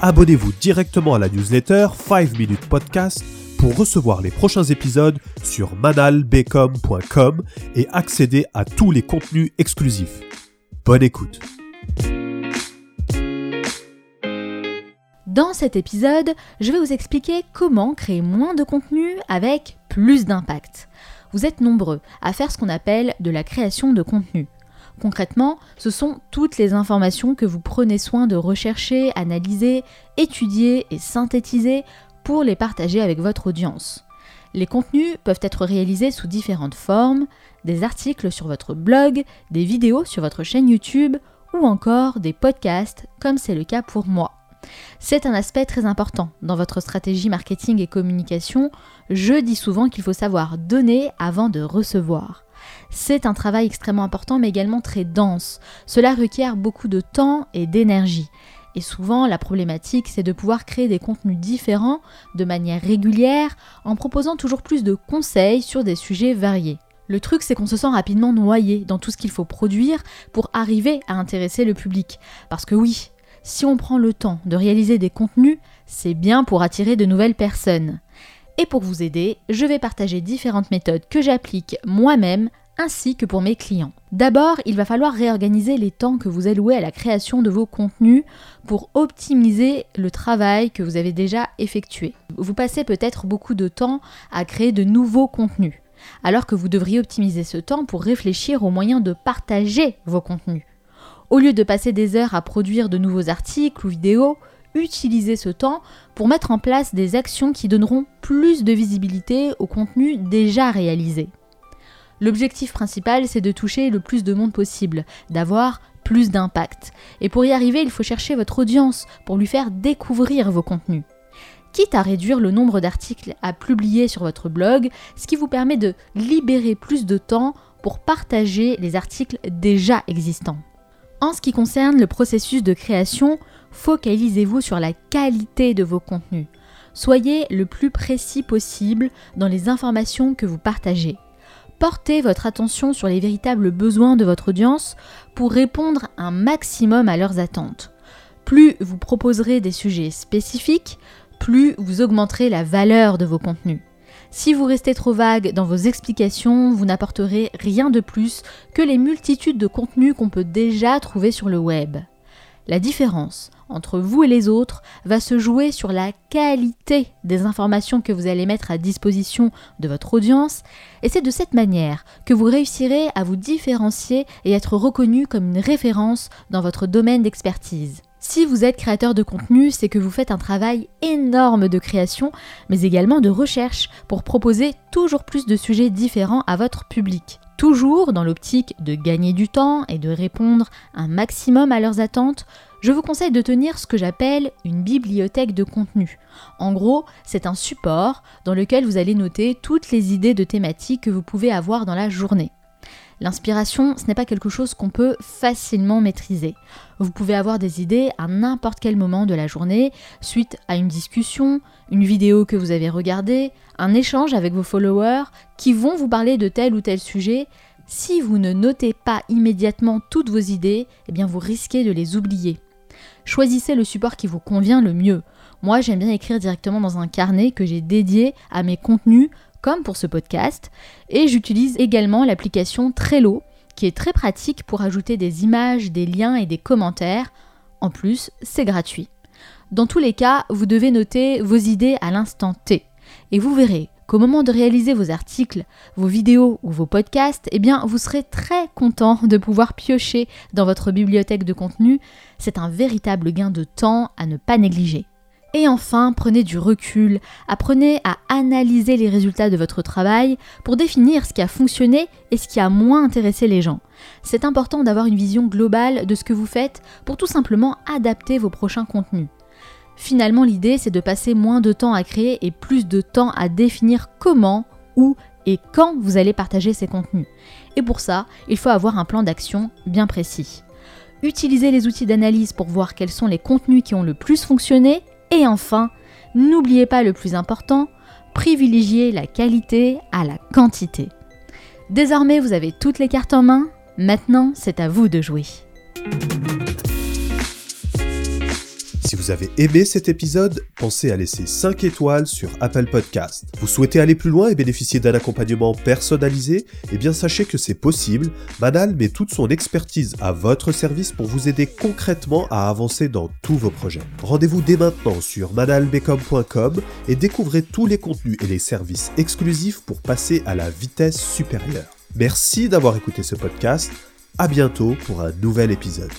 abonnez-vous directement à la newsletter 5 Minutes Podcast pour recevoir les prochains épisodes sur manalbecom.com et accéder à tous les contenus exclusifs. Bonne écoute. Dans cet épisode, je vais vous expliquer comment créer moins de contenu avec plus d'impact. Vous êtes nombreux à faire ce qu'on appelle de la création de contenu. Concrètement, ce sont toutes les informations que vous prenez soin de rechercher, analyser, étudier et synthétiser pour les partager avec votre audience. Les contenus peuvent être réalisés sous différentes formes, des articles sur votre blog, des vidéos sur votre chaîne YouTube ou encore des podcasts comme c'est le cas pour moi. C'est un aspect très important dans votre stratégie marketing et communication. Je dis souvent qu'il faut savoir donner avant de recevoir. C'est un travail extrêmement important mais également très dense. Cela requiert beaucoup de temps et d'énergie. Et souvent, la problématique, c'est de pouvoir créer des contenus différents de manière régulière en proposant toujours plus de conseils sur des sujets variés. Le truc, c'est qu'on se sent rapidement noyé dans tout ce qu'il faut produire pour arriver à intéresser le public. Parce que oui, si on prend le temps de réaliser des contenus, c'est bien pour attirer de nouvelles personnes. Et pour vous aider, je vais partager différentes méthodes que j'applique moi-même ainsi que pour mes clients. D'abord, il va falloir réorganiser les temps que vous allouez à la création de vos contenus pour optimiser le travail que vous avez déjà effectué. Vous passez peut-être beaucoup de temps à créer de nouveaux contenus, alors que vous devriez optimiser ce temps pour réfléchir aux moyens de partager vos contenus. Au lieu de passer des heures à produire de nouveaux articles ou vidéos, utilisez ce temps pour mettre en place des actions qui donneront plus de visibilité au contenu déjà réalisé. L'objectif principal, c'est de toucher le plus de monde possible, d'avoir plus d'impact. Et pour y arriver, il faut chercher votre audience pour lui faire découvrir vos contenus. Quitte à réduire le nombre d'articles à publier sur votre blog, ce qui vous permet de libérer plus de temps pour partager les articles déjà existants. En ce qui concerne le processus de création, focalisez-vous sur la qualité de vos contenus. Soyez le plus précis possible dans les informations que vous partagez portez votre attention sur les véritables besoins de votre audience pour répondre un maximum à leurs attentes. Plus vous proposerez des sujets spécifiques, plus vous augmenterez la valeur de vos contenus. Si vous restez trop vague dans vos explications, vous n'apporterez rien de plus que les multitudes de contenus qu'on peut déjà trouver sur le web. La différence entre vous et les autres va se jouer sur la qualité des informations que vous allez mettre à disposition de votre audience et c'est de cette manière que vous réussirez à vous différencier et être reconnu comme une référence dans votre domaine d'expertise. Si vous êtes créateur de contenu, c'est que vous faites un travail énorme de création, mais également de recherche pour proposer toujours plus de sujets différents à votre public. Toujours dans l'optique de gagner du temps et de répondre un maximum à leurs attentes, je vous conseille de tenir ce que j'appelle une bibliothèque de contenu. En gros, c'est un support dans lequel vous allez noter toutes les idées de thématiques que vous pouvez avoir dans la journée. L'inspiration, ce n'est pas quelque chose qu'on peut facilement maîtriser. Vous pouvez avoir des idées à n'importe quel moment de la journée, suite à une discussion, une vidéo que vous avez regardée, un échange avec vos followers qui vont vous parler de tel ou tel sujet. Si vous ne notez pas immédiatement toutes vos idées, eh bien vous risquez de les oublier. Choisissez le support qui vous convient le mieux. Moi, j'aime bien écrire directement dans un carnet que j'ai dédié à mes contenus comme pour ce podcast. Et j'utilise également l'application Trello, qui est très pratique pour ajouter des images, des liens et des commentaires. En plus, c'est gratuit. Dans tous les cas, vous devez noter vos idées à l'instant T. Et vous verrez qu'au moment de réaliser vos articles, vos vidéos ou vos podcasts, eh vous serez très content de pouvoir piocher dans votre bibliothèque de contenu. C'est un véritable gain de temps à ne pas négliger. Et enfin, prenez du recul, apprenez à analyser les résultats de votre travail pour définir ce qui a fonctionné et ce qui a moins intéressé les gens. C'est important d'avoir une vision globale de ce que vous faites pour tout simplement adapter vos prochains contenus. Finalement, l'idée, c'est de passer moins de temps à créer et plus de temps à définir comment, où et quand vous allez partager ces contenus. Et pour ça, il faut avoir un plan d'action bien précis. Utilisez les outils d'analyse pour voir quels sont les contenus qui ont le plus fonctionné. Et enfin, n'oubliez pas le plus important, privilégiez la qualité à la quantité. Désormais, vous avez toutes les cartes en main. Maintenant, c'est à vous de jouer. Si vous avez aimé cet épisode, pensez à laisser 5 étoiles sur Apple Podcast. Vous souhaitez aller plus loin et bénéficier d'un accompagnement personnalisé? Eh bien sachez que c'est possible. Manal met toute son expertise à votre service pour vous aider concrètement à avancer dans tous vos projets. Rendez-vous dès maintenant sur manalbecom.com et découvrez tous les contenus et les services exclusifs pour passer à la vitesse supérieure. Merci d'avoir écouté ce podcast. À bientôt pour un nouvel épisode.